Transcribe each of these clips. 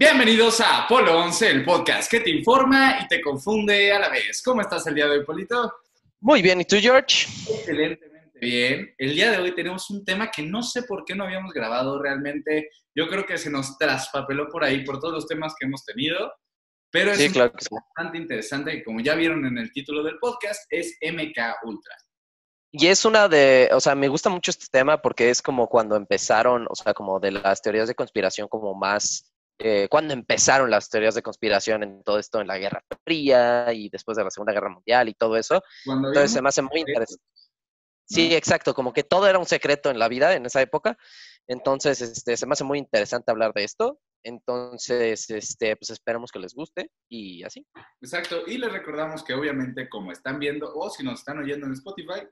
Bienvenidos a Polo 11, el podcast que te informa y te confunde a la vez. ¿Cómo estás el día de hoy, Polito? Muy bien, ¿y tú, George? Excelentemente bien. El día de hoy tenemos un tema que no sé por qué no habíamos grabado realmente. Yo creo que se nos traspapeló por ahí por todos los temas que hemos tenido, pero es bastante interesante y como ya vieron en el título del podcast, es MK Ultra. Y es una de, o sea, me gusta mucho este tema porque es como cuando empezaron, o sea, como de las teorías de conspiración como más eh, cuando empezaron las teorías de conspiración en todo esto, en la Guerra Fría y después de la Segunda Guerra Mundial y todo eso. Entonces se me hace muy interesante. Sí, exacto, como que todo era un secreto en la vida en esa época. Entonces, este, se me hace muy interesante hablar de esto. Entonces, este, pues esperamos que les guste y así. Exacto, y les recordamos que obviamente como están viendo o si nos están oyendo en Spotify,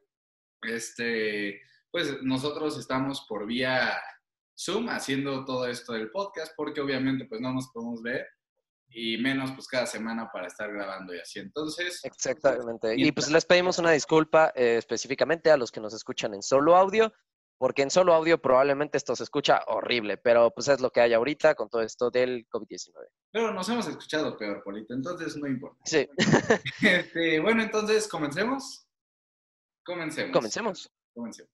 este, pues nosotros estamos por vía Zoom haciendo todo esto del podcast, porque obviamente pues no nos podemos ver y menos pues cada semana para estar grabando y así. Entonces... Exactamente. y pues les pedimos una disculpa eh, específicamente a los que nos escuchan en solo audio, porque en solo audio probablemente esto se escucha horrible, pero pues es lo que hay ahorita con todo esto del COVID-19. Pero nos hemos escuchado peor, Polito, entonces no importa. Sí. Este, bueno, entonces, ¿comencemos? Comencemos. Comencemos. Comencemos.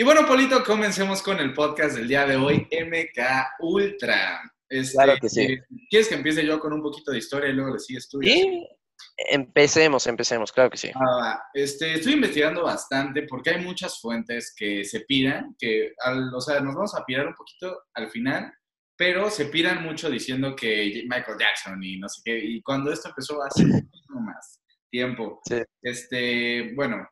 Y bueno, Polito, comencemos con el podcast del día de hoy, MK Ultra. Este, claro que sí. ¿Quieres que empiece yo con un poquito de historia y luego le sigues tú? Sí, empecemos, empecemos, claro que sí. Ah, este, estoy investigando bastante porque hay muchas fuentes que se pidan, que, o sea, nos vamos a pirar un poquito al final, pero se piran mucho diciendo que Michael Jackson y no sé qué, y cuando esto empezó hace mucho más tiempo. Sí. Este, bueno,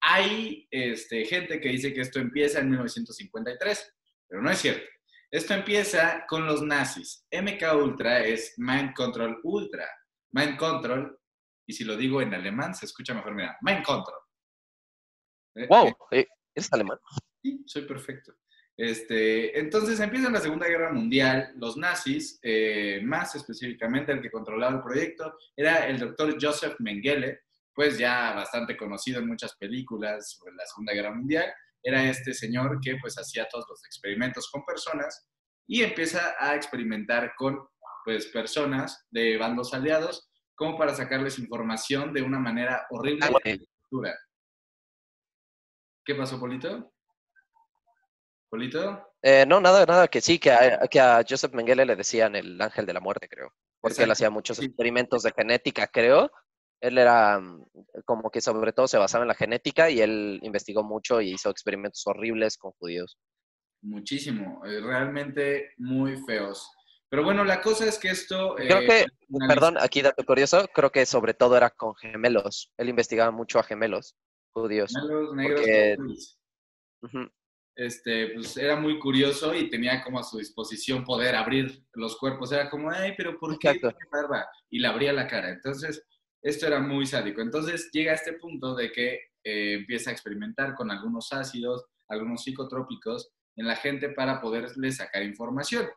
hay este, gente que dice que esto empieza en 1953, pero no es cierto. Esto empieza con los nazis. MK Ultra es Mind Control Ultra. Mind Control, y si lo digo en alemán se escucha mejor, mira, Mind Control. Eh, ¡Wow! Eh, ¿Es alemán? Sí, soy perfecto. Este, entonces empieza la Segunda Guerra Mundial. Los nazis, eh, más específicamente el que controlaba el proyecto, era el doctor Joseph Mengele, pues ya bastante conocido en muchas películas sobre la Segunda Guerra Mundial, era este señor que pues hacía todos los experimentos con personas y empieza a experimentar con pues personas de bandos aliados como para sacarles información de una manera horrible. Ah, ¿Qué pasó, Polito? ¿Polito? Eh, no, nada, nada, que sí, que a, que a Joseph Mengele le decían el ángel de la muerte, creo. Porque él hacía muchos experimentos de genética, creo, él era mm, como que sobre todo se basaba en la genética y él investigó mucho y hizo experimentos horribles con judíos. Muchísimo, eh, realmente muy feos. Pero bueno, la cosa es que esto... Creo que, eh, perdón, aquí dato curioso, creo que sobre todo era con gemelos. Él investigaba mucho a gemelos judíos. Gemelos negros. Este, pues era muy curioso y tenía como a su disposición poder abrir los cuerpos. Era como, ay, pero ¿por qué barba? Y le abría la cara. Entonces, esto era muy sádico. Entonces llega a este punto de que eh, empieza a experimentar con algunos ácidos, algunos psicotrópicos en la gente para poderle sacar información.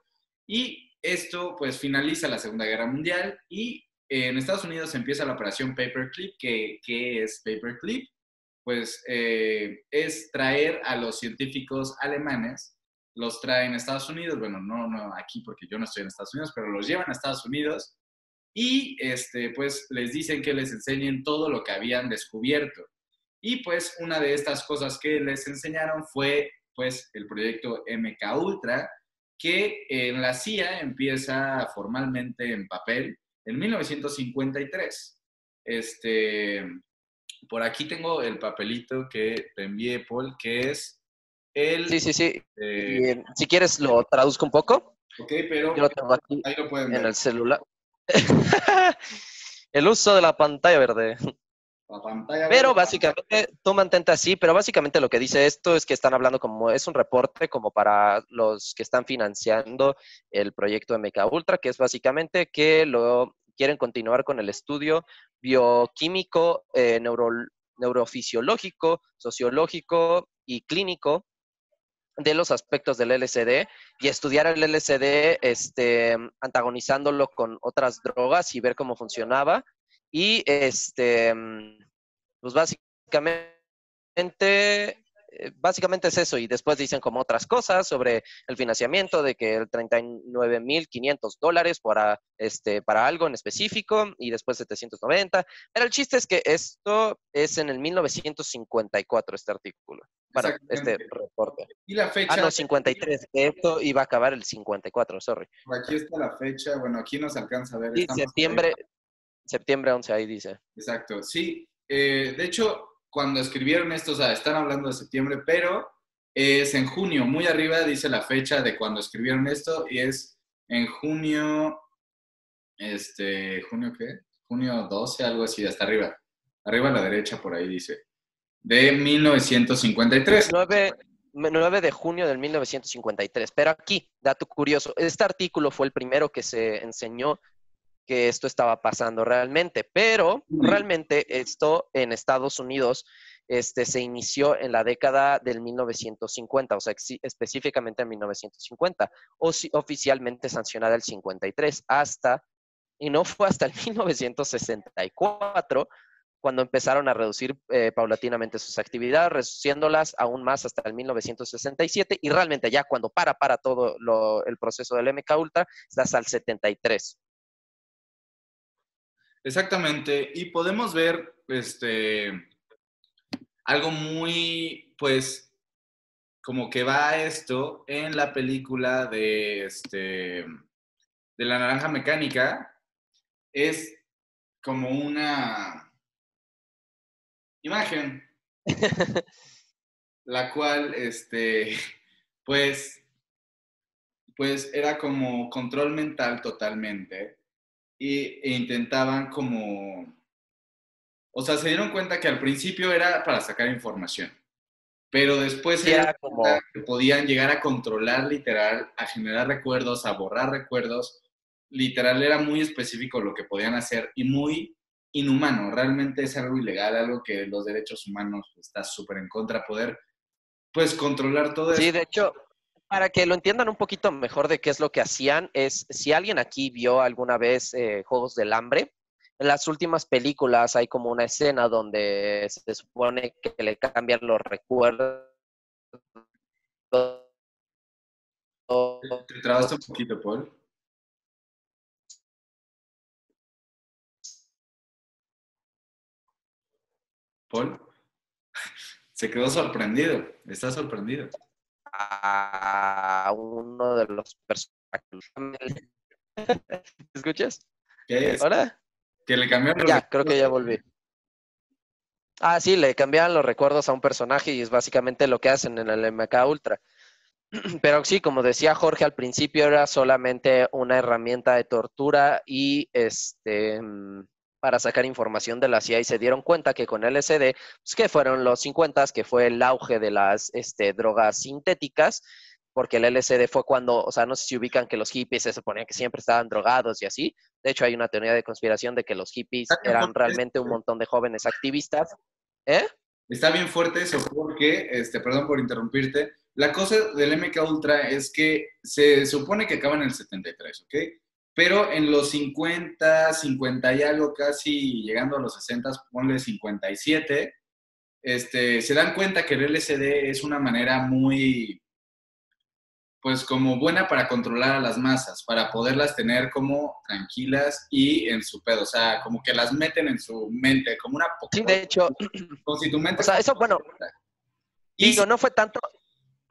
Y esto pues finaliza la Segunda Guerra Mundial y en Estados Unidos empieza la operación Paperclip. ¿Qué, qué es Paperclip? Pues eh, es traer a los científicos alemanes, los traen a Estados Unidos, bueno, no, no aquí porque yo no estoy en Estados Unidos, pero los llevan a Estados Unidos y este, pues les dicen que les enseñen todo lo que habían descubierto. Y pues una de estas cosas que les enseñaron fue pues el proyecto MK Ultra, que en la CIA empieza formalmente en papel en 1953. Este, por aquí tengo el papelito que te envié, Paul, que es el... Sí, sí, sí. Eh, si quieres lo traduzco un poco. Ok, pero Yo lo tengo aquí ahí lo pueden en el celular. el uso de la pantalla verde. pero básicamente, tú mantente así, pero básicamente lo que dice esto es que están hablando como, es un reporte como para los que están financiando el proyecto MK Ultra, que es básicamente que lo quieren continuar con el estudio bioquímico, eh, neurofisiológico, sociológico y clínico de los aspectos del LSD y estudiar el LSD este, antagonizándolo con otras drogas y ver cómo funcionaba. Y este, pues básicamente básicamente es eso, y después dicen como otras cosas sobre el financiamiento, de que el 39.500 dólares para, este, para algo en específico, y después 790. Pero el chiste es que esto es en el 1954, este artículo, para este reporte. Y la fecha. Ah, no, 53. Esto iba a acabar el 54, sorry. Aquí está la fecha, bueno, aquí nos alcanza a ver. Sí, septiembre, septiembre 11, ahí dice. Exacto, sí. Eh, de hecho, cuando escribieron esto, o sea, están hablando de septiembre, pero es en junio, muy arriba dice la fecha de cuando escribieron esto y es en junio, este, junio qué? Junio 12, algo así, hasta arriba. Arriba a la derecha, por ahí dice. De 1953. 9, 9 de junio del 1953. Pero aquí, dato curioso, este artículo fue el primero que se enseñó que esto estaba pasando realmente, pero realmente esto en Estados Unidos este, se inició en la década del 1950, o sea, específicamente en 1950, o si, oficialmente sancionada el 53, hasta, y no fue hasta el 1964 cuando empezaron a reducir eh, paulatinamente sus actividades, reduciéndolas aún más hasta el 1967, y realmente ya cuando para, para todo el proceso del MK Ultra, está hasta el 73. Exactamente, y podemos ver este, algo muy, pues, como que va esto en la película de, este, de la naranja mecánica, es como una imagen, la cual, este, pues, pues era como control mental totalmente e intentaban como, o sea, se dieron cuenta que al principio era para sacar información, pero después era como que podían llegar a controlar literal, a generar recuerdos, a borrar recuerdos, literal era muy específico lo que podían hacer y muy inhumano, realmente es algo ilegal, algo que los derechos humanos está súper en contra, poder pues controlar todo eso. Sí, de hecho, para que lo entiendan un poquito mejor de qué es lo que hacían, es si alguien aquí vio alguna vez eh, Juegos del Hambre, en las últimas películas hay como una escena donde se supone que le cambian los recuerdos. Te trabaste un poquito, Paul. Paul se quedó sorprendido, está sorprendido a uno de los personajes. ¿Escuchas? ¿Qué es? ¿Ahora? Que le cambiaron Ya, creo que ya volví. Ah, sí, le cambian los recuerdos a un personaje y es básicamente lo que hacen en el MK Ultra. Pero sí, como decía Jorge al principio, era solamente una herramienta de tortura y este mm, para sacar información de la CIA y se dieron cuenta que con LSD, pues que fueron los 50, que fue el auge de las este, drogas sintéticas, porque el LSD fue cuando, o sea, no sé si ubican que los hippies se suponían que siempre estaban drogados y así. De hecho, hay una teoría de conspiración de que los hippies eran realmente un montón de jóvenes activistas. ¿Eh? Está bien fuerte eso porque, este, perdón por interrumpirte, la cosa del MK Ultra es que se supone que acaba en el 73, ¿ok? Pero en los 50, 50 y algo, casi llegando a los 60, ponle 57, este, se dan cuenta que el LSD es una manera muy, pues como buena para controlar a las masas, para poderlas tener como tranquilas y en su pedo, o sea, como que las meten en su mente, como una... Sí, de hecho... Como si tu mente... O sea, eso, bueno... Y no, no fue tanto,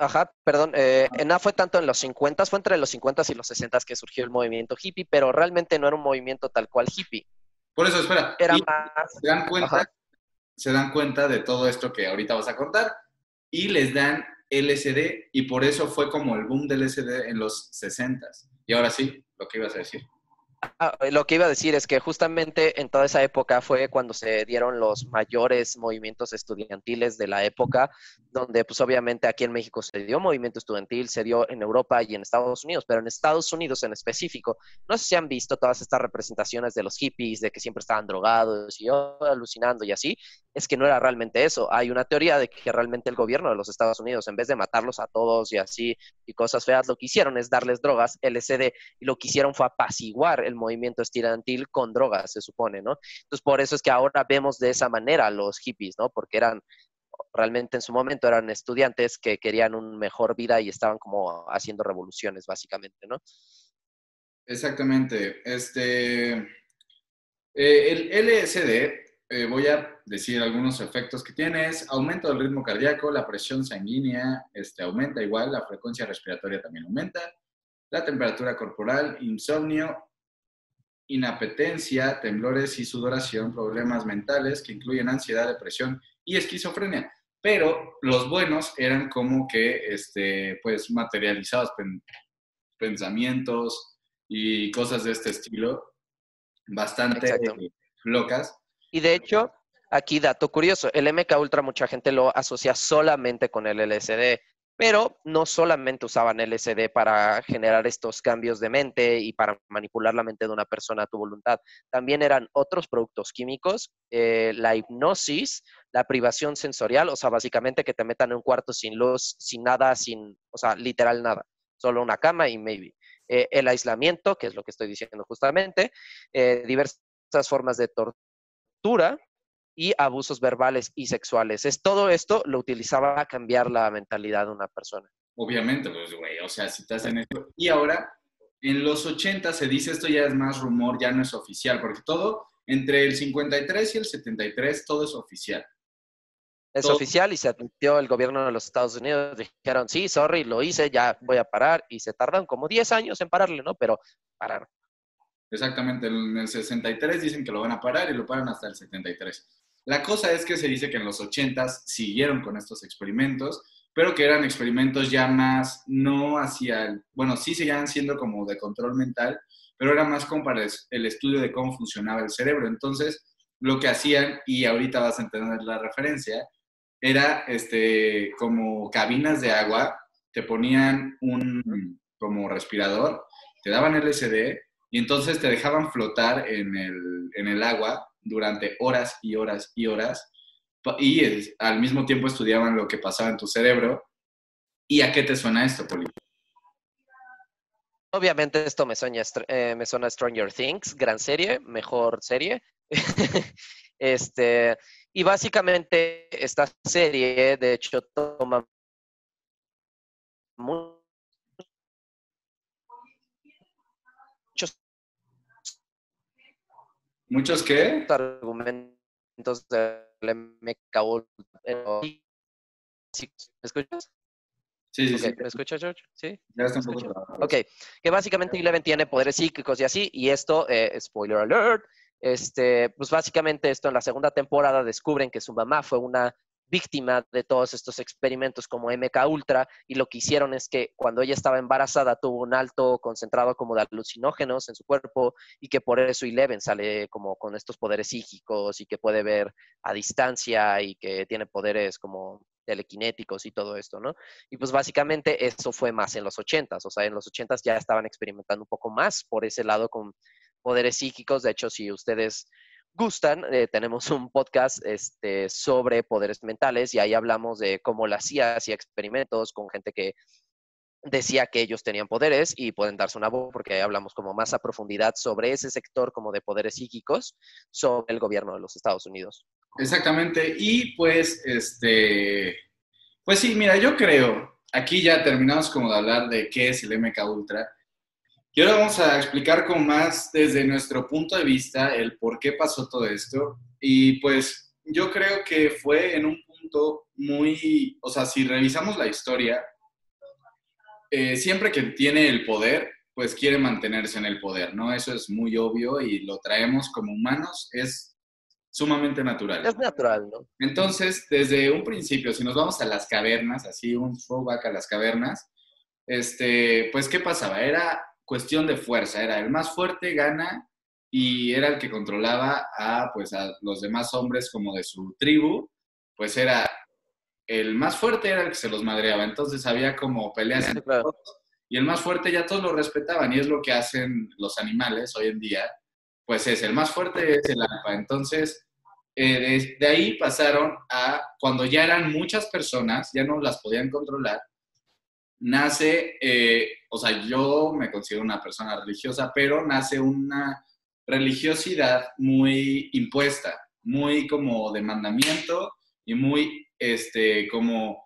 Ajá, perdón, eh, no fue tanto en los 50, fue entre los 50 y los 60 que surgió el movimiento hippie, pero realmente no era un movimiento tal cual hippie. Por eso, espera. Era más... se, dan cuenta, se dan cuenta de todo esto que ahorita vas a contar y les dan LSD y por eso fue como el boom del LSD en los 60. Y ahora sí, lo que ibas a decir. Ah, lo que iba a decir es que justamente en toda esa época fue cuando se dieron los mayores movimientos estudiantiles de la época, donde pues obviamente aquí en México se dio movimiento estudiantil, se dio en Europa y en Estados Unidos, pero en Estados Unidos en específico, no sé si han visto todas estas representaciones de los hippies, de que siempre estaban drogados y yo alucinando y así, es que no era realmente eso. Hay una teoría de que realmente el gobierno de los Estados Unidos, en vez de matarlos a todos y así y cosas feas, lo que hicieron es darles drogas, LSD, y lo que hicieron fue apaciguar el movimiento estudiantil con drogas, se supone, ¿no? Entonces, por eso es que ahora vemos de esa manera a los hippies, ¿no? Porque eran, realmente en su momento eran estudiantes que querían una mejor vida y estaban como haciendo revoluciones, básicamente, ¿no? Exactamente. Este, eh, el LSD, eh, voy a decir algunos efectos que tiene, es aumento del ritmo cardíaco, la presión sanguínea este, aumenta igual, la frecuencia respiratoria también aumenta, la temperatura corporal, insomnio, inapetencia, temblores y sudoración, problemas mentales que incluyen ansiedad, depresión y esquizofrenia. Pero los buenos eran como que, este, pues, materializados, pensamientos y cosas de este estilo, bastante locas. Y de hecho, aquí dato curioso, el MK Ultra mucha gente lo asocia solamente con el LSD. Pero no solamente usaban LSD para generar estos cambios de mente y para manipular la mente de una persona a tu voluntad. También eran otros productos químicos, eh, la hipnosis, la privación sensorial, o sea, básicamente que te metan en un cuarto sin luz, sin nada, sin, o sea, literal nada, solo una cama y maybe. Eh, el aislamiento, que es lo que estoy diciendo justamente, eh, diversas formas de tortura, y abusos verbales y sexuales. Es todo esto lo utilizaba a cambiar la mentalidad de una persona. Obviamente, pues, güey, o sea, si estás en esto. Y ahora, en los 80 se dice esto ya es más rumor, ya no es oficial, porque todo, entre el 53 y el 73, todo es oficial. Es oficial y se admitió el gobierno de los Estados Unidos. Dijeron, sí, sorry, lo hice, ya voy a parar. Y se tardan como 10 años en pararle, ¿no? Pero pararon. Exactamente, en el 63 dicen que lo van a parar y lo paran hasta el 73. La cosa es que se dice que en los 80 siguieron con estos experimentos, pero que eran experimentos ya más, no hacia el, bueno, sí seguían siendo como de control mental, pero era más como para el estudio de cómo funcionaba el cerebro. Entonces, lo que hacían, y ahorita vas a entender la referencia, era este, como cabinas de agua, te ponían un como respirador, te daban LSD y entonces te dejaban flotar en el, en el agua durante horas y horas y horas y al mismo tiempo estudiaban lo que pasaba en tu cerebro. ¿Y a qué te suena esto, Poli? Obviamente esto me suena, eh, me suena Stranger Things, gran serie, mejor serie. este, y básicamente esta serie, de hecho, toma muchos ¿Muchos qué? Argumentos del MK ¿Me escuchas? Sí, sí, sí. ¿Me escuchas, George? Sí. Ya está un poco Ok, que básicamente Eleven tiene poderes psíquicos y así, y esto, eh, spoiler alert, este, pues básicamente esto en la segunda temporada descubren que su mamá fue una víctima de todos estos experimentos como MK Ultra y lo que hicieron es que cuando ella estaba embarazada tuvo un alto concentrado como de alucinógenos en su cuerpo y que por eso Eleven sale como con estos poderes psíquicos y que puede ver a distancia y que tiene poderes como telequinéticos y todo esto, ¿no? Y pues básicamente eso fue más en los ochentas, o sea, en los ochentas ya estaban experimentando un poco más por ese lado con poderes psíquicos, de hecho, si ustedes gustan, eh, tenemos un podcast este, sobre poderes mentales y ahí hablamos de cómo la CIA hacía experimentos con gente que decía que ellos tenían poderes y pueden darse una voz porque ahí hablamos como más a profundidad sobre ese sector como de poderes psíquicos sobre el gobierno de los Estados Unidos. Exactamente. Y pues, este, pues sí, mira, yo creo, aquí ya terminamos como de hablar de qué es el MK Ultra. Y ahora vamos a explicar con más desde nuestro punto de vista el por qué pasó todo esto. Y pues yo creo que fue en un punto muy, o sea, si revisamos la historia, eh, siempre que tiene el poder, pues quiere mantenerse en el poder, ¿no? Eso es muy obvio y lo traemos como humanos, es sumamente natural. Es natural, ¿no? Entonces, desde un principio, si nos vamos a las cavernas, así un throwback a las cavernas, este, pues, ¿qué pasaba? Era cuestión de fuerza, era el más fuerte gana y era el que controlaba a, pues, a los demás hombres como de su tribu, pues era el más fuerte era el que se los madreaba, entonces había como peleas entre todos, y el más fuerte ya todos lo respetaban y es lo que hacen los animales hoy en día, pues es el más fuerte es el alfa, entonces eh, de, ahí pasaron a cuando ya eran muchas personas, ya no las podían controlar, nace, eh, o sea, yo me considero una persona religiosa, pero nace una religiosidad muy impuesta, muy como de mandamiento y muy, este, como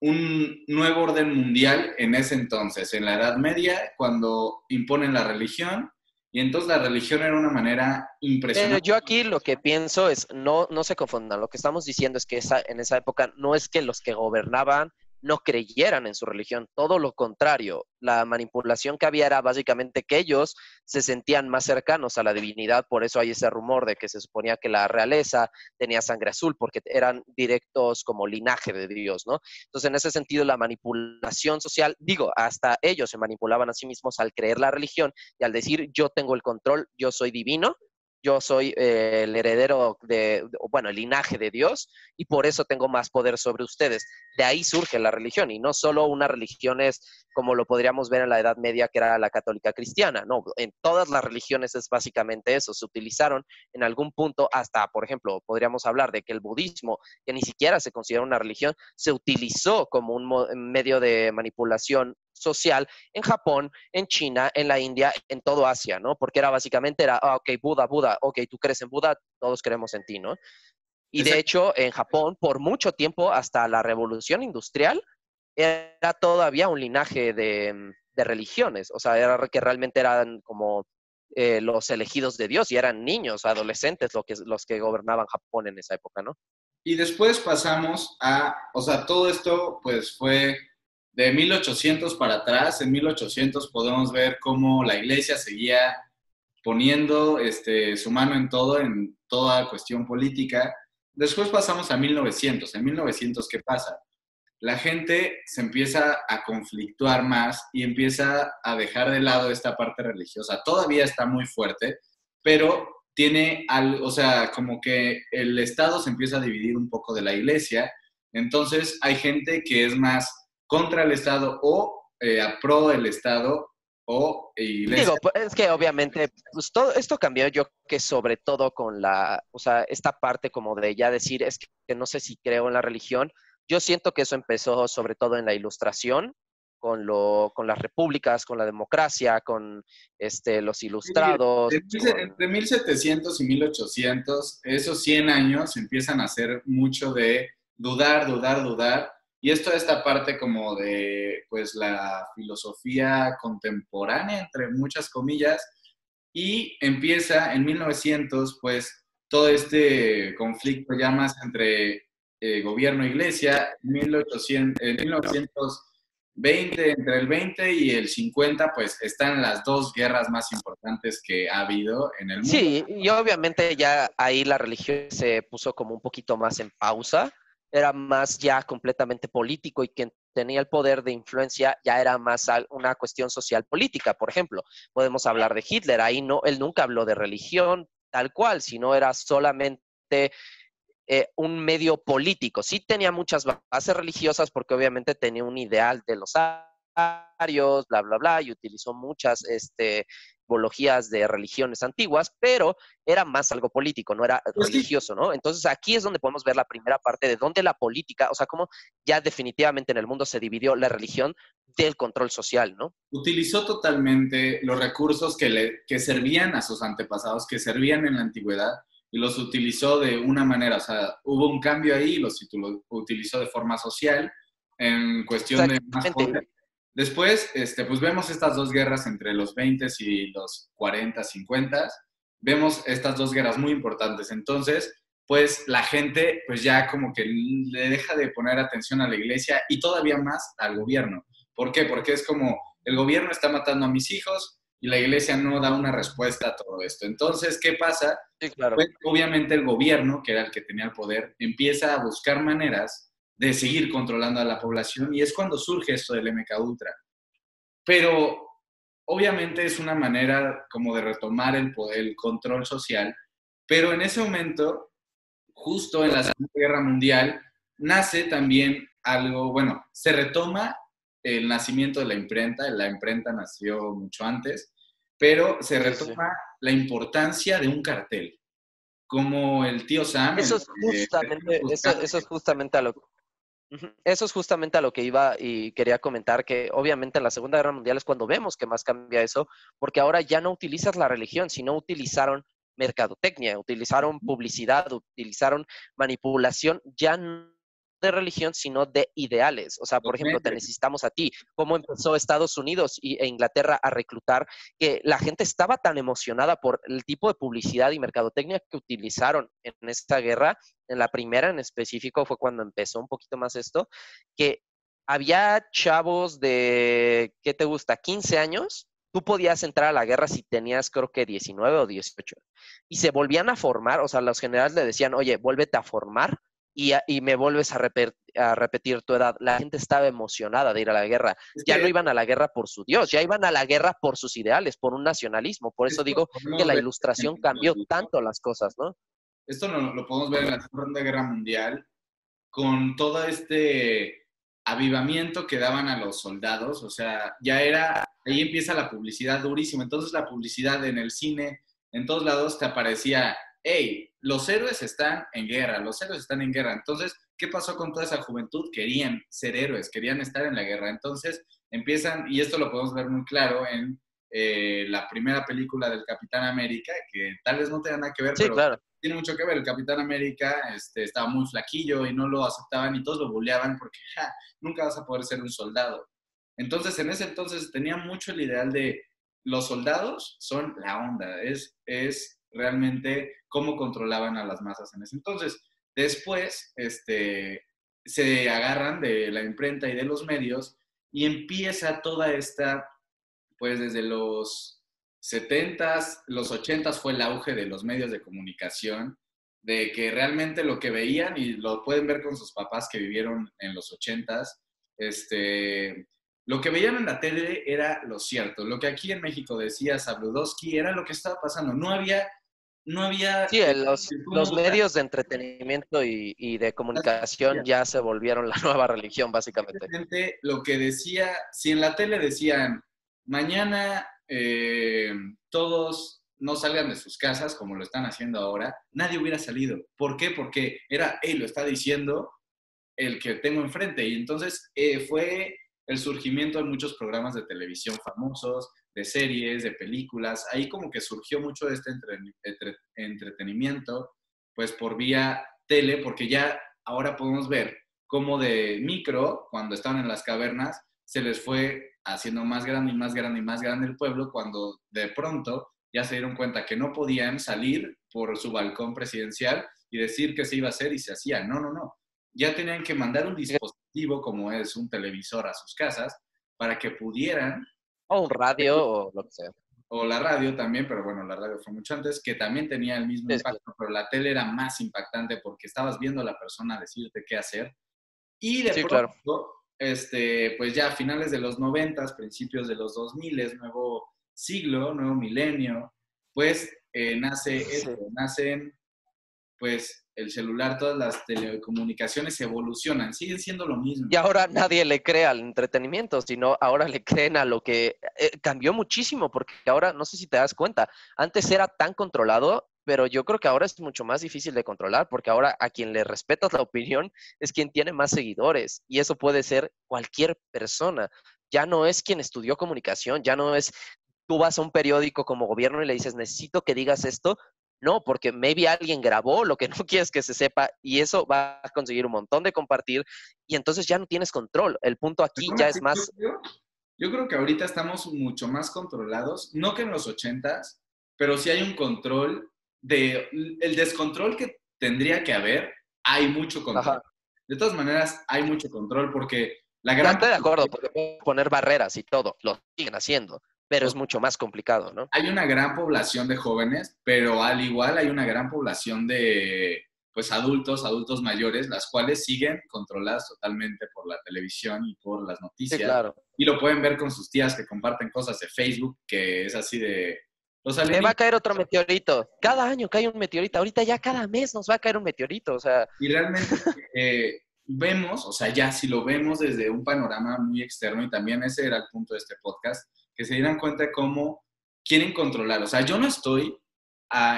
un nuevo orden mundial en ese entonces, en la Edad Media, cuando imponen la religión. Y entonces la religión era una manera impresionante. yo aquí lo que pienso es, no, no se confundan, lo que estamos diciendo es que en esa época no es que los que gobernaban no creyeran en su religión, todo lo contrario, la manipulación que había era básicamente que ellos se sentían más cercanos a la divinidad, por eso hay ese rumor de que se suponía que la realeza tenía sangre azul, porque eran directos como linaje de Dios, ¿no? Entonces, en ese sentido, la manipulación social, digo, hasta ellos se manipulaban a sí mismos al creer la religión y al decir yo tengo el control, yo soy divino, yo soy eh, el heredero de, bueno, el linaje de Dios y por eso tengo más poder sobre ustedes. De ahí surge la religión y no solo una religión es como lo podríamos ver en la Edad Media que era la católica cristiana, no, en todas las religiones es básicamente eso, se utilizaron en algún punto hasta, por ejemplo, podríamos hablar de que el budismo, que ni siquiera se considera una religión, se utilizó como un medio de manipulación social en Japón, en China, en la India, en todo Asia, ¿no? Porque era básicamente, era, ah, ok, Buda, Buda, ok, tú crees en Buda, todos creemos en ti, ¿no? Y de hecho, en Japón, por mucho tiempo, hasta la revolución industrial, era todavía un linaje de, religiones, o sea, era que realmente eran como eh, los elegidos de Dios y eran niños, adolescentes que, los que gobernaban Japón en esa época, ¿no? Y después pasamos a, o sea, todo esto pues fue de 1800 para atrás, en 1800 podemos ver cómo la iglesia seguía poniendo este, su mano en todo, en toda cuestión política. Después pasamos a 1900. En 1900, ¿qué pasa? La gente se empieza a conflictuar más y empieza a dejar de lado esta parte religiosa. Todavía está muy fuerte, pero tiene, al, o sea, como que el Estado se empieza a dividir un poco de la iglesia. Entonces hay gente que es más contra el Estado o eh, a pro del Estado o Digo, pues, es que obviamente pues, todo esto cambió yo que sobre todo con la, o sea, esta parte como de ya decir, es que no sé si creo en la religión, yo siento que eso empezó sobre todo en la ilustración, con, lo, con las repúblicas, con la democracia, con este, los ilustrados. Entre 1700 y 1800, esos 100 años empiezan a ser mucho de dudar, dudar, dudar, y esto esta parte como de, pues, la filosofía contemporánea, entre muchas comillas, y empieza en 1900, pues, todo este conflicto ya más entre eh, gobierno e iglesia, en, 1800, en 1920, entre el 20 y el 50, pues, están las dos guerras más importantes que ha habido en el mundo. Sí, y obviamente ya ahí la religión se puso como un poquito más en pausa, era más ya completamente político y quien tenía el poder de influencia ya era más una cuestión social política. Por ejemplo, podemos hablar de Hitler, ahí no, él nunca habló de religión tal cual, sino era solamente eh, un medio político. Sí tenía muchas bases religiosas porque obviamente tenía un ideal de los arios, bla, bla, bla, y utilizó muchas este, de religiones antiguas, pero era más algo político, no era pues religioso, ¿no? Entonces aquí es donde podemos ver la primera parte de dónde la política, o sea, cómo ya definitivamente en el mundo se dividió la religión del control social, ¿no? Utilizó totalmente los recursos que, le, que servían a sus antepasados, que servían en la antigüedad, y los utilizó de una manera, o sea, hubo un cambio ahí, los utilizó de forma social, en cuestión de más poder Después, este, pues vemos estas dos guerras entre los 20 y los 40, 50. Vemos estas dos guerras muy importantes. Entonces, pues la gente pues ya como que le deja de poner atención a la iglesia y todavía más al gobierno. ¿Por qué? Porque es como el gobierno está matando a mis hijos y la iglesia no da una respuesta a todo esto. Entonces, ¿qué pasa? claro. Pues, obviamente el gobierno, que era el que tenía el poder, empieza a buscar maneras de seguir controlando a la población y es cuando surge esto del MK Ultra. Pero obviamente es una manera como de retomar el, el control social, pero en ese momento, justo en la Segunda Guerra Mundial, nace también algo, bueno, se retoma el nacimiento de la imprenta, la imprenta nació mucho antes, pero se retoma la importancia de un cartel, como el tío Sam. Eso es justamente, eso, es justamente a lo eso es justamente a lo que iba y quería comentar, que obviamente en la Segunda Guerra Mundial es cuando vemos que más cambia eso, porque ahora ya no utilizas la religión, sino utilizaron mercadotecnia, utilizaron publicidad, utilizaron manipulación, ya no de religión, sino de ideales. O sea, por ejemplo, te necesitamos a ti. ¿Cómo empezó Estados Unidos e Inglaterra a reclutar? Que la gente estaba tan emocionada por el tipo de publicidad y mercadotecnia que utilizaron en esta guerra, en la primera en específico fue cuando empezó un poquito más esto, que había chavos de, ¿qué te gusta? 15 años. Tú podías entrar a la guerra si tenías, creo que 19 o 18. Y se volvían a formar, o sea, los generales le decían, oye, vuélvete a formar y, me vuelves a, repetir tu edad. La gente estaba emocionada de ir a la guerra. ya no iban a la guerra por su Dios, ya iban a la guerra por sus ideales, por un nacionalismo. Por eso digo que la ilustración cambió tanto las cosas, ¿no? Esto lo, lo podemos ver en la Segunda Guerra Mundial, con todo este avivamiento que daban a los soldados, o sea, ya era, ahí empieza la publicidad durísima, entonces la publicidad en el cine, en todos lados te aparecía hey, los héroes están en guerra, los héroes están en guerra. Entonces, ¿qué pasó con toda esa juventud? Querían ser héroes, querían estar en la guerra. Entonces, empiezan, y esto lo podemos ver muy claro en eh, la primera película del Capitán América, que tal vez no tenga nada que ver, pero tiene mucho que ver. El Capitán América este, estaba muy flaquillo y no lo aceptaban y todos lo bulleaban porque nunca vas a poder ser un soldado. Entonces, en ese entonces tenía mucho el ideal de los soldados son la onda, es, es realmente cómo controlaban a las masas en ese entonces. Después, este, se agarran de la imprenta y de los medios y empieza toda esta, pues desde los 70s, los 80s fue el auge de los medios de comunicación, de que realmente lo que veían, y lo pueden ver con sus papás que vivieron en los 80s, este, lo que veían en la tele era lo cierto. Lo que aquí en México decía Sabludowski era lo que estaba pasando. No había no había... Sí, los, los medios de entretenimiento y, de comunicación ya se volvieron la nueva religión, básicamente. Lo que decía, si en la tele decían, mañana eh, todos no salgan de sus casas como lo están haciendo ahora, nadie hubiera salido. ¿Por qué? Porque era, hey, lo está diciendo el que tengo enfrente. Y entonces eh, fue el surgimiento de muchos programas de televisión famosos, de series, de películas. Ahí como que surgió mucho de este entretenimiento, pues por vía tele, porque ya ahora podemos ver cómo de micro, cuando estaban en las cavernas, se les fue haciendo más grande y más grande y más grande el pueblo, cuando de pronto ya se dieron cuenta que no podían salir por su balcón presidencial y decir que se iba a hacer y se hacía. No, no, no. Ya tenían que mandar un dispositivo como es un televisor a sus casas para que pudieran o un radio o lo que sea. O la radio también, pero bueno, la radio fue mucho antes, que también tenía el mismo impacto, pero la tele era más impactante porque estabas viendo a la persona decirte qué hacer. Y de pronto, este, pues ya a finales de los noventas, principios de los 2000, nuevo siglo, nuevo milenio, pues eh, nace esto, nacen pues el celular, todas las telecomunicaciones evolucionan, siguen siendo lo mismo. Y ahora nadie le cree al entretenimiento, sino ahora le creen a lo que eh, cambió muchísimo, porque ahora, no sé si te das cuenta, antes era tan controlado, pero yo creo que ahora es mucho más difícil de controlar, porque ahora a quien le respetas la opinión es quien tiene más seguidores, y eso puede ser cualquier persona. Ya no es quien estudió comunicación, ya no es tú vas a un periódico como gobierno y le dices, necesito que digas esto, no, porque maybe alguien grabó lo que no quieres que se sepa y eso va a conseguir un montón de compartir y entonces ya no tienes control. El punto aquí ya es más... Yo creo, que ahorita estamos mucho más controlados, no que en los ochentas, pero sí hay un control de... El descontrol que tendría que haber, hay mucho control. De todas maneras, hay mucho control porque la gran... estoy de acuerdo, porque poner barreras y todo, lo siguen haciendo pero es mucho más complicado, ¿no? Hay una gran población de jóvenes, pero al igual hay una gran población de, pues adultos, adultos mayores, las cuales siguen controladas totalmente por la televisión y por las noticias. claro. Y lo pueden ver con sus tías que comparten cosas de Facebook, que es así de... Los Me va a caer otro meteorito. Cada año cae un meteorito. Ahorita ya cada mes nos va a caer un meteorito. O sea... Y realmente eh, vemos, o sea, ya si lo vemos desde un panorama muy externo, y también ese era el punto de este podcast, que se dieran cuenta de cómo quieren controlar. O sea, yo no estoy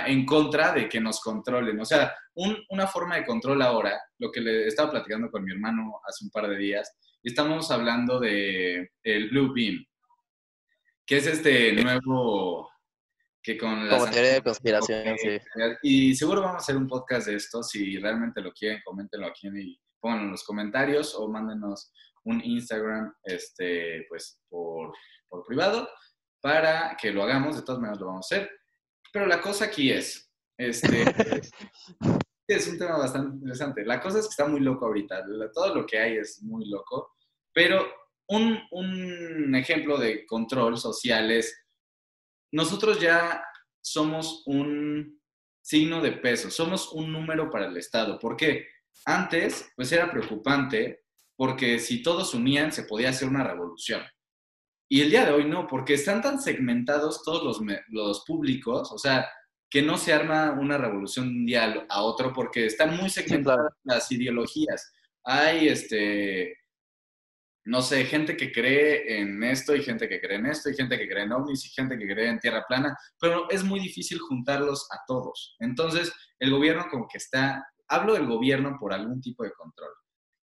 en contra de que nos controlen. O sea, una forma de control ahora, lo que le estaba platicando con mi hermano hace un par de días, y estamos hablando de el Blue Beam, que es este nuevo que con la Como teoría de conspiración, sí. Y seguro vamos a hacer un podcast de esto, si realmente lo quieren, coméntenlo aquí y pónganlo en los comentarios o mándenos un Instagram, este, pues, por, por privado, para que lo hagamos, de todas maneras lo vamos a hacer. Pero la cosa aquí es, este, es un tema bastante interesante. La cosa es que está muy loco ahorita. Todo lo que hay es muy loco. Pero un, un ejemplo de control social es, nosotros ya somos un signo de peso, somos un número para el Estado. ¿Por qué? Antes, pues era preocupante porque si todos unían se podía hacer una revolución. Y el día de hoy no, porque están tan segmentados todos los, los públicos, o sea, que no se arma una revolución mundial a otro porque están muy segmentadas las ideologías. Hay, este, no sé, gente que cree en esto y gente que cree en esto y gente que cree en ovnis y gente que cree en tierra plana, pero es muy difícil juntarlos a todos. Entonces, el gobierno como que está, hablo del gobierno por algún tipo de control.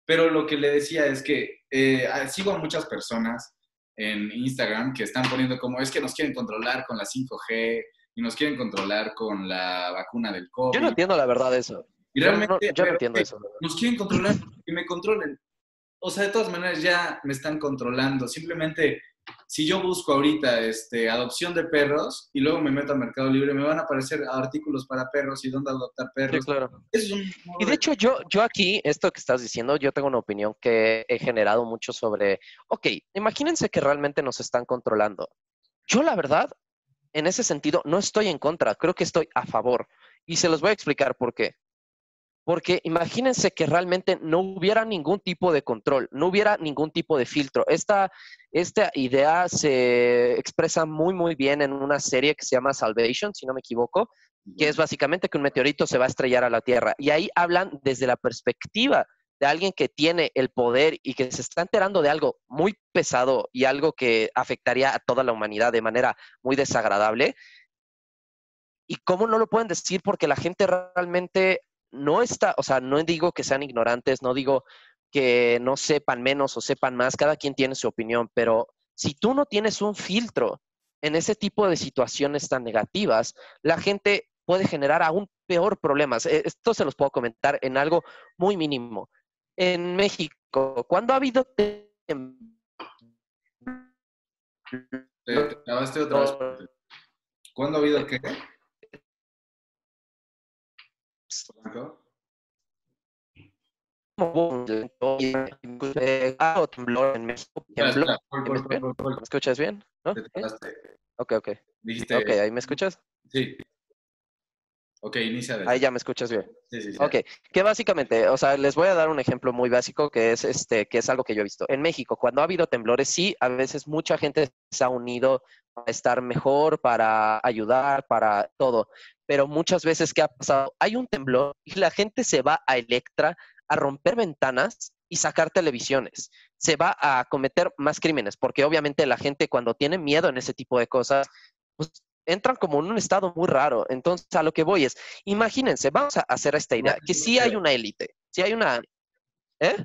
Pero lo que le decía es que eh, sigo a muchas personas en Instagram que están poniendo como es que nos quieren controlar con la 5G y nos quieren controlar con la vacuna del COVID. Yo no entiendo la verdad eso. Y realmente, yo no, entiendo eso. Nos quieren controlar y me controlen. O sea, de todas maneras ya me están controlando. Simplemente si yo busco ahorita este, adopción de perros y luego me meto a Mercado Libre, me van a aparecer artículos para perros y dónde adoptar perros. Sí, claro. y de hecho, yo, yo aquí, esto que estás diciendo, yo tengo una opinión que he generado mucho sobre, ok, imagínense que realmente nos están controlando. Yo, la verdad, en ese sentido, no estoy en contra, creo que estoy a favor. Y se los voy a explicar por qué. Porque imagínense que realmente no hubiera ningún tipo de control, no hubiera ningún tipo de filtro. Esta, esta idea se expresa muy, muy bien en una serie que se llama Salvation, si no me equivoco, que es básicamente que un meteorito se va a estrellar a la Tierra. Y ahí hablan desde la perspectiva de alguien que tiene el poder y que se está enterando de algo muy pesado y algo que afectaría a toda la humanidad de manera muy desagradable. ¿Y cómo no lo pueden decir? Porque la gente realmente no está, o sea, no digo que sean ignorantes, no digo que no sepan menos o sepan más, cada quien tiene su opinión, pero si tú no tienes un filtro en ese tipo de situaciones tan negativas, la gente puede generar aún peor problemas. E, esto se los puedo comentar en algo muy mínimo. En México, cuando ha habido... ¿Cuándo ha habido qué? ¿Me escuchas bien? Ok, ok. Ok, ¿ahí me escuchas? Sí. Ok, inicia. Ahí ya me escuchas bien. Sí, sí, sí. Ok, que básicamente, o sea, les voy a dar un ejemplo muy básico que es este, que es algo que yo he visto. En México, cuando ha habido temblores, sí, a veces mucha gente se ha unido para estar mejor, para ayudar, para todo pero muchas veces, ¿qué ha pasado? Hay un temblor y la gente se va a Electra a romper ventanas y sacar televisiones. Se va a cometer más crímenes, porque obviamente la gente cuando tiene miedo en ese tipo de cosas, pues entran como en un estado muy raro. Entonces, a lo que voy es, imagínense, vamos a hacer esta idea, que sí hay una élite, sí hay una... ¿Eh?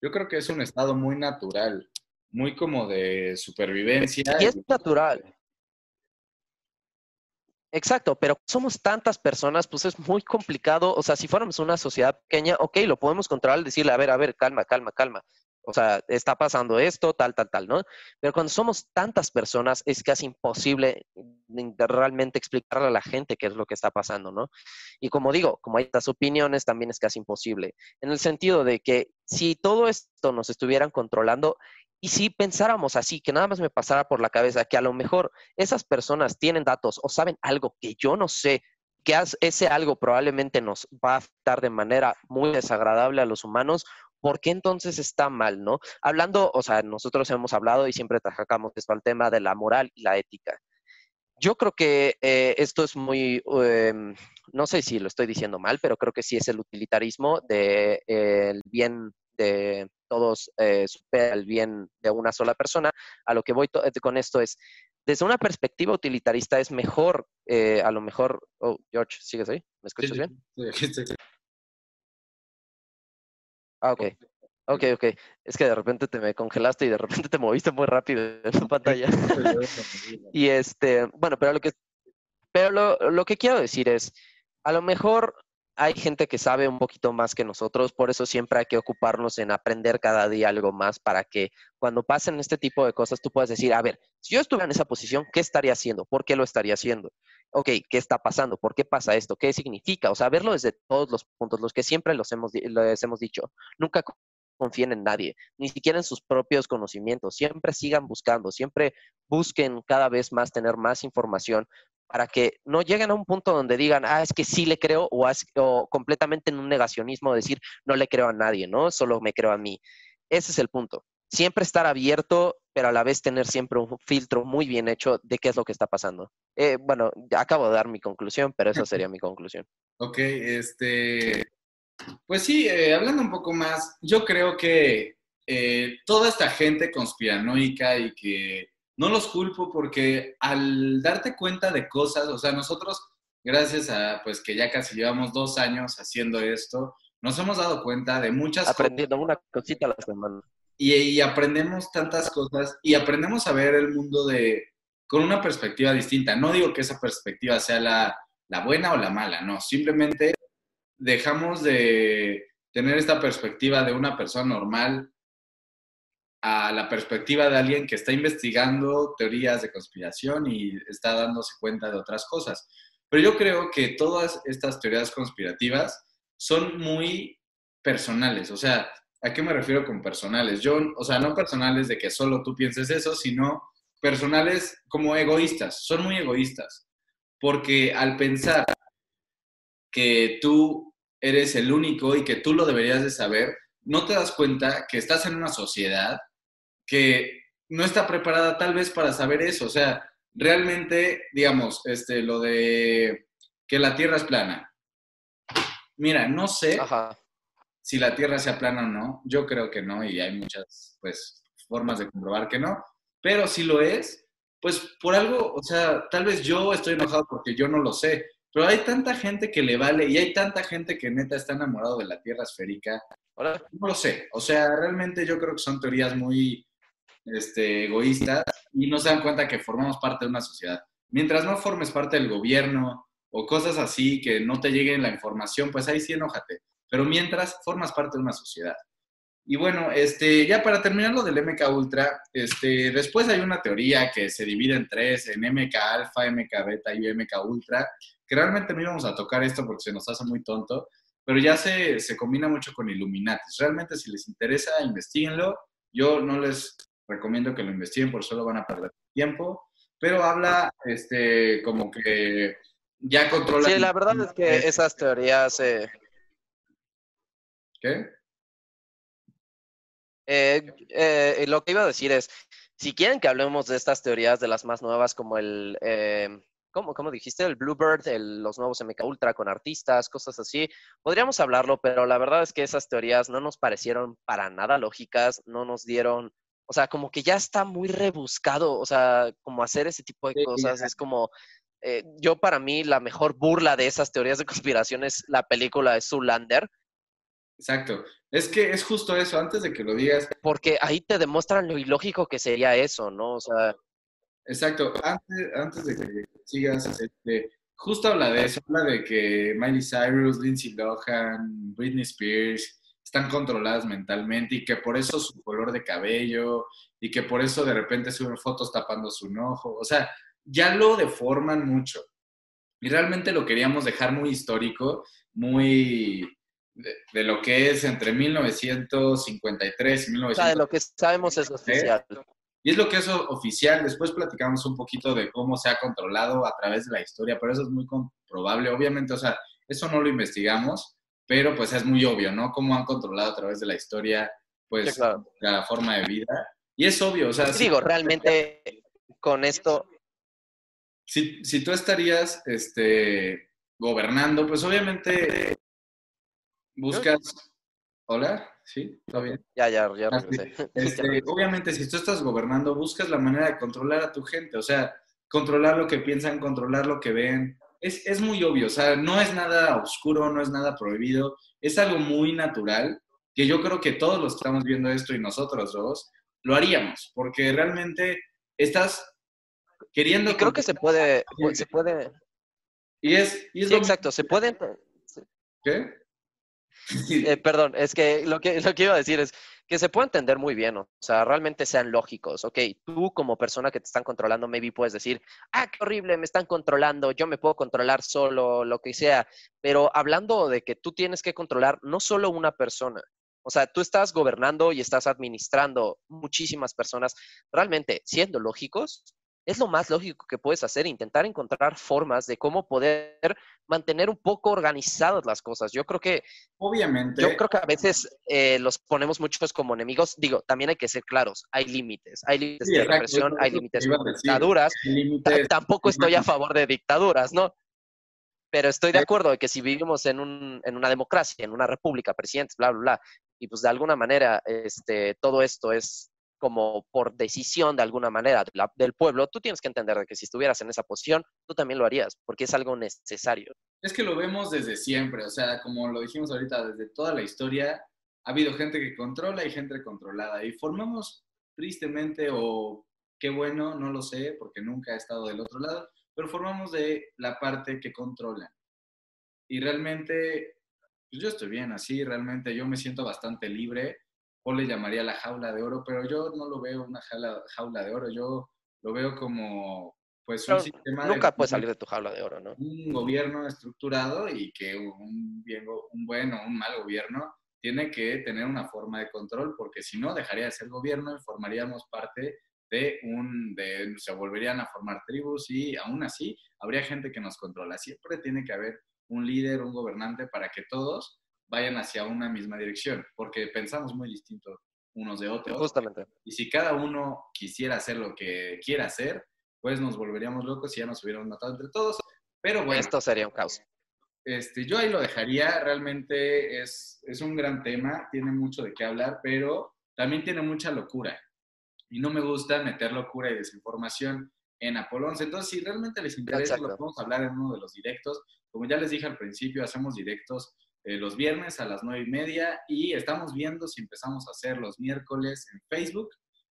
Yo creo que es un estado muy natural, muy como de supervivencia. Y es natural. Exacto, pero somos tantas personas, pues es muy complicado. O sea, si fuéramos una sociedad pequeña, ok, lo podemos controlar, decirle, a ver, a ver, calma, calma, calma. O sea, está pasando esto, tal, tal, tal, ¿no? Pero cuando somos tantas personas, es casi imposible realmente explicarle a la gente qué es lo que está pasando, ¿no? Y como digo, como hay estas opiniones, también es casi imposible. En el sentido de que si todo esto nos estuvieran controlando, y si pensáramos así, que nada más me pasara por la cabeza que a lo mejor esas personas tienen datos o saben algo que yo no sé que ese algo probablemente nos va a afectar de manera muy desagradable a los humanos, ¿por qué entonces está mal, no? Hablando, o sea, nosotros hemos hablado y siempre trabajamos esto al tema de la moral y la ética. Yo creo que eh, esto es muy, em, no sé si lo estoy diciendo mal, pero creo que sí es el utilitarismo del de, bien de todos eh, supera el bien de una sola persona. A lo que voy con esto es, desde una perspectiva utilitarista es mejor, eh, a lo mejor, oh, George, ¿sigues ahí? ¿Me escuchas bien? Sí, sí, Ah, ok. Ok, ok. Es que de repente te me congelaste y de repente te moviste muy rápido en tu pantalla. y este, bueno, pero lo que, pero lo, lo que quiero decir es, a lo mejor hay gente que sabe un poquito más que nosotros, por eso siempre hay que ocuparnos en aprender cada día algo más para que cuando pasen este tipo de cosas tú puedas decir, a ver, si yo estuviera en esa posición, ¿qué estaría haciendo? ¿Por qué lo estaría haciendo? Ok, ¿qué está pasando? ¿Por qué pasa esto? ¿Qué significa? O sea, verlo desde todos los puntos, los que siempre los hemos, les hemos dicho. Nunca confíen en nadie, ni siquiera en sus propios conocimientos. Siempre sigan buscando, siempre busquen cada vez más tener más información para que no lleguen a un punto donde digan, ah, es que sí le creo, o, completamente en un negacionismo decir, no le creo a nadie, ¿no? Solo me creo a mí. Ese es el punto. Siempre estar abierto, pero a la vez tener siempre un filtro muy bien hecho de qué es lo que está pasando. Eh, bueno, acabo de dar mi conclusión, pero esa sería mi conclusión. Ok, este, pues sí, eh, hablando un poco más, yo creo que eh, toda esta gente conspiranoica y que no los culpo porque al darte cuenta de cosas, o sea, nosotros, gracias a pues que ya casi llevamos dos años haciendo esto, nos hemos dado cuenta de muchas Aprendiendo una cosita a la semana. Y, aprendemos tantas cosas y aprendemos a ver el mundo de con una perspectiva distinta. No digo que esa perspectiva sea la, la buena o la mala, no, simplemente dejamos de tener esta perspectiva de una persona normal a la perspectiva de alguien que está investigando teorías de conspiración y está dándose cuenta de otras cosas. Pero yo creo que todas estas teorías conspirativas son muy personales. O sea, ¿a qué me refiero con personales? Yo, o sea, no personales de que solo tú pienses eso, sino personales como egoístas. Son muy egoístas. Porque al pensar que tú eres el único y que tú lo deberías de saber, no te das cuenta que estás en una sociedad que no está preparada tal vez para saber eso. O sea, realmente, digamos, este, lo de que la Tierra es plana. Mira, no sé si la Tierra sea plana o no. Yo creo que no y hay muchas, pues, formas de comprobar que no. Pero si lo es, pues por algo, o sea, tal vez yo estoy enojado porque yo no lo sé. Pero hay tanta gente que le vale y hay tanta gente que neta está enamorado de la Tierra esférica. No lo sé. O sea, realmente yo creo que son teorías muy, este, egoístas y no se dan cuenta que formamos parte de una sociedad. Mientras no formes parte del gobierno o cosas así, que no te llegue la información, pues ahí sí enójate. Pero mientras formas parte de una sociedad. Y bueno, este, ya para terminar lo del MK Ultra, este, después hay una teoría que se divide en tres, en MK Alpha, MK Beta y MK Ultra, que realmente no íbamos a tocar esto porque se nos hace muy tonto, pero ya se, se combina mucho con Illuminati. Realmente si les interesa, investiguenlo. Yo no les recomiendo que lo investiguen por solo van a perder tiempo, pero habla este, como que ya controla... Sí, la verdad es que esas teorías... Eh... ¿Qué? Eh, eh, lo que iba a decir es, si quieren que hablemos de estas teorías, de las más nuevas, como el, eh, ¿cómo, ¿cómo, dijiste? El Bluebird, los nuevos MK Ultra con artistas, cosas así, podríamos hablarlo, pero la verdad es que esas teorías no nos parecieron para nada lógicas, no nos dieron o sea, como que ya está muy rebuscado, o sea, como hacer ese tipo de cosas, es como, eh, yo para mí la mejor burla de esas teorías de conspiración es la película de Zoolander. Exacto, es que es justo eso, antes de que lo digas. Porque ahí te demuestran lo ilógico que sería eso, ¿no? O sea... Exacto, antes, antes de que sigas, este, justo habla de eso, habla de que Miley Cyrus, Lindsay Lohan, Britney Spears, están controladas mentalmente y que por eso su color de cabello y que por eso de repente suben fotos tapando su ojo, o sea, ya lo deforman mucho. Y realmente lo queríamos dejar muy histórico, muy de, lo que es entre 1953 y 1953. O sea, de lo que sabemos es oficial. Y es lo que es oficial. Después platicamos un poquito de cómo se ha controlado a través de la historia, pero eso es muy probable. Obviamente, o sea, eso no lo investigamos, pero pues es muy obvio, ¿no? Cómo han controlado a través de la historia, pues, la forma de vida. Y es obvio, o sea... digo, realmente con esto... Si, si tú estarías este, gobernando, pues obviamente buscas... ¿Hola? ¿Sí? ¿Todo bien? Ya, ya, ya. Ah, este, obviamente, si tú estás gobernando, buscas la manera de controlar a tu gente, o sea, controlar lo que piensan, controlar lo que ven. Es, es muy obvio, o sea, no es nada oscuro, no es nada prohibido, es algo muy natural que yo creo que todos los que estamos viendo esto y nosotros dos lo haríamos, porque realmente estás queriendo... Y creo que se puede, se puede... Y es... Y sí, exacto, se puede... ¿Qué? Eh, perdón, es que lo, que lo que iba a decir es que se puede entender muy bien, o sea, realmente sean lógicos. Ok, tú como persona que te están controlando, maybe puedes decir, ah, qué horrible, me están controlando, yo me puedo controlar solo, lo que sea. Pero hablando de que tú tienes que controlar no solo una persona, o sea, tú estás gobernando y estás administrando muchísimas personas, realmente siendo lógicos, es lo más lógico que puedes hacer, intentar encontrar formas de cómo poder mantener un poco organizadas las cosas. Yo creo que... Obviamente. Yo creo que a veces eh, los ponemos muchos como enemigos. Digo, también hay que ser claros, hay límites, hay límites de represión, hay límites de dictaduras. Tampoco estoy a favor de dictaduras, ¿no? Pero estoy de acuerdo de que si vivimos en, un, en una democracia, en una república, presidentes, bla, bla, bla, y pues de alguna manera este, todo esto es como por decisión de alguna manera del pueblo, tú tienes que entender de que si estuvieras en esa posición, tú también lo harías, porque es algo necesario. Es que lo vemos desde siempre, o sea, como lo dijimos ahorita, desde toda la historia ha habido gente que controla y gente controlada, y formamos tristemente o qué bueno, no lo sé, porque nunca he estado del otro lado, pero formamos de la parte que controlan. Y realmente, pues yo estoy bien así, realmente yo me siento bastante libre o le llamaría la jaula de oro, pero yo no lo veo una jaula, jaula de oro, yo lo veo como pues un sistema nunca puede salir de tu jaula de oro, ¿no? Un gobierno estructurado y que un, bien, un buen o un mal gobierno tiene que tener una forma de control, porque si no dejaría de ser gobierno y formaríamos parte de un, de, se volverían a formar tribus y aún así habría gente que nos controla. Siempre tiene que haber un líder, un gobernante para que todos vayan hacia una misma dirección, porque pensamos muy distinto unos de otros. Justamente. Y si cada uno quisiera hacer lo que quiera hacer, pues nos volveríamos locos y ya nos hubiéramos matado entre todos. Pero bueno. Esto sería un caos. Este, yo ahí lo dejaría, realmente es, es un gran tema, tiene mucho de qué hablar, pero también tiene mucha locura. Y no me gusta meter locura y desinformación en Apolón. Entonces, si realmente les interesa, lo podemos hablar en uno de los directos. Como ya les dije al principio, hacemos directos eh, los viernes a las nueve y media y estamos viendo si empezamos a hacer los miércoles en Facebook.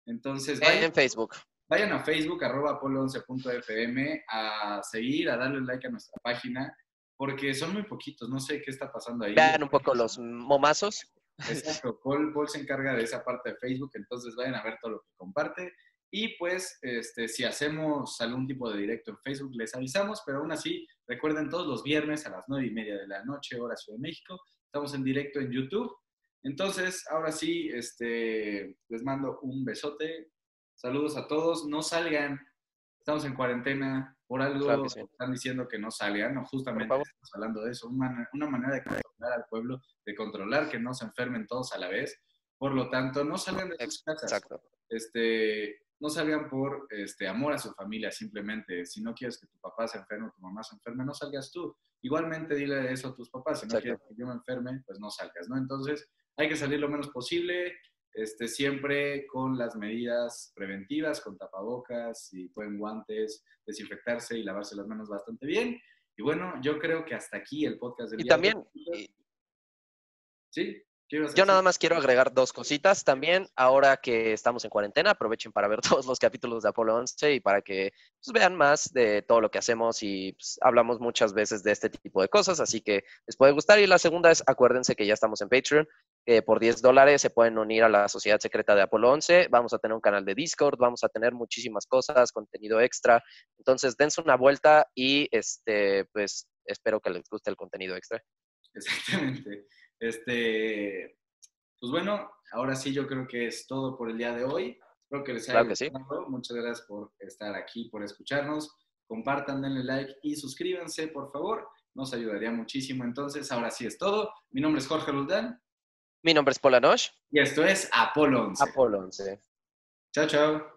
Entonces, vayan, en Facebook. Vayan a Facebook, arroba apolo11.fm, a seguir, a darle like a nuestra página, porque son muy poquitos, no sé qué está pasando ahí. Vean un poco los momazos. Exacto, Paul, Paul se encarga de esa parte de Facebook, entonces vayan a ver todo lo que comparte. Y pues, este, si hacemos algún tipo de directo en Facebook, les avisamos, pero aún así, recuerden todos los viernes a las nueve y media de la noche, hora Ciudad de México, estamos en directo en YouTube. Entonces, ahora sí, este, les mando un besote. Saludos a todos. No salgan. Estamos en cuarentena. Por algo están diciendo que no salgan. No, justamente estamos hablando de eso. Una, una manera de controlar al pueblo, de controlar que no se enfermen todos a la vez. Por lo tanto, no salgan de sus casas. Exacto. Este, no salgan por este, amor a su familia simplemente. Si no quieres que tu papá se enferme o tu mamá se enferme, no salgas tú. Igualmente dile eso a tus papás. Si no quieres que yo me enferme, pues no salgas, ¿no? Entonces hay que salir lo menos posible, este, siempre con las medidas preventivas, con tapabocas y pueden guantes, desinfectarse y lavarse las manos bastante bien. Y bueno, yo creo que hasta aquí el podcast del y También, sí. Yo nada más quiero agregar dos cositas también. Ahora que estamos en cuarentena, aprovechen para ver todos los capítulos de Apolo 11 y para que pues, vean más de todo lo que hacemos y pues, hablamos muchas veces de este tipo de cosas, así que les puede gustar. Y la segunda es, acuérdense que ya estamos en Patreon, que por 10 dólares se pueden unir a la sociedad secreta de Apolo 11. Vamos a tener un canal de Discord, vamos a tener muchísimas cosas, contenido extra. Entonces, dense una vuelta y este, pues espero que les guste el contenido extra. Exactamente. Este, pues bueno, ahora sí yo creo que es todo por el día de hoy. Espero que les haya gustado. Muchas gracias por estar aquí, por escucharnos. compartan, denle like y suscríbanse, por favor. Nos ayudaría muchísimo. Entonces, ahora sí es todo. Mi nombre es Jorge Luldán. Mi nombre es Polanosh. Y esto es Apolo 11. Apolo 11. Chao, chao.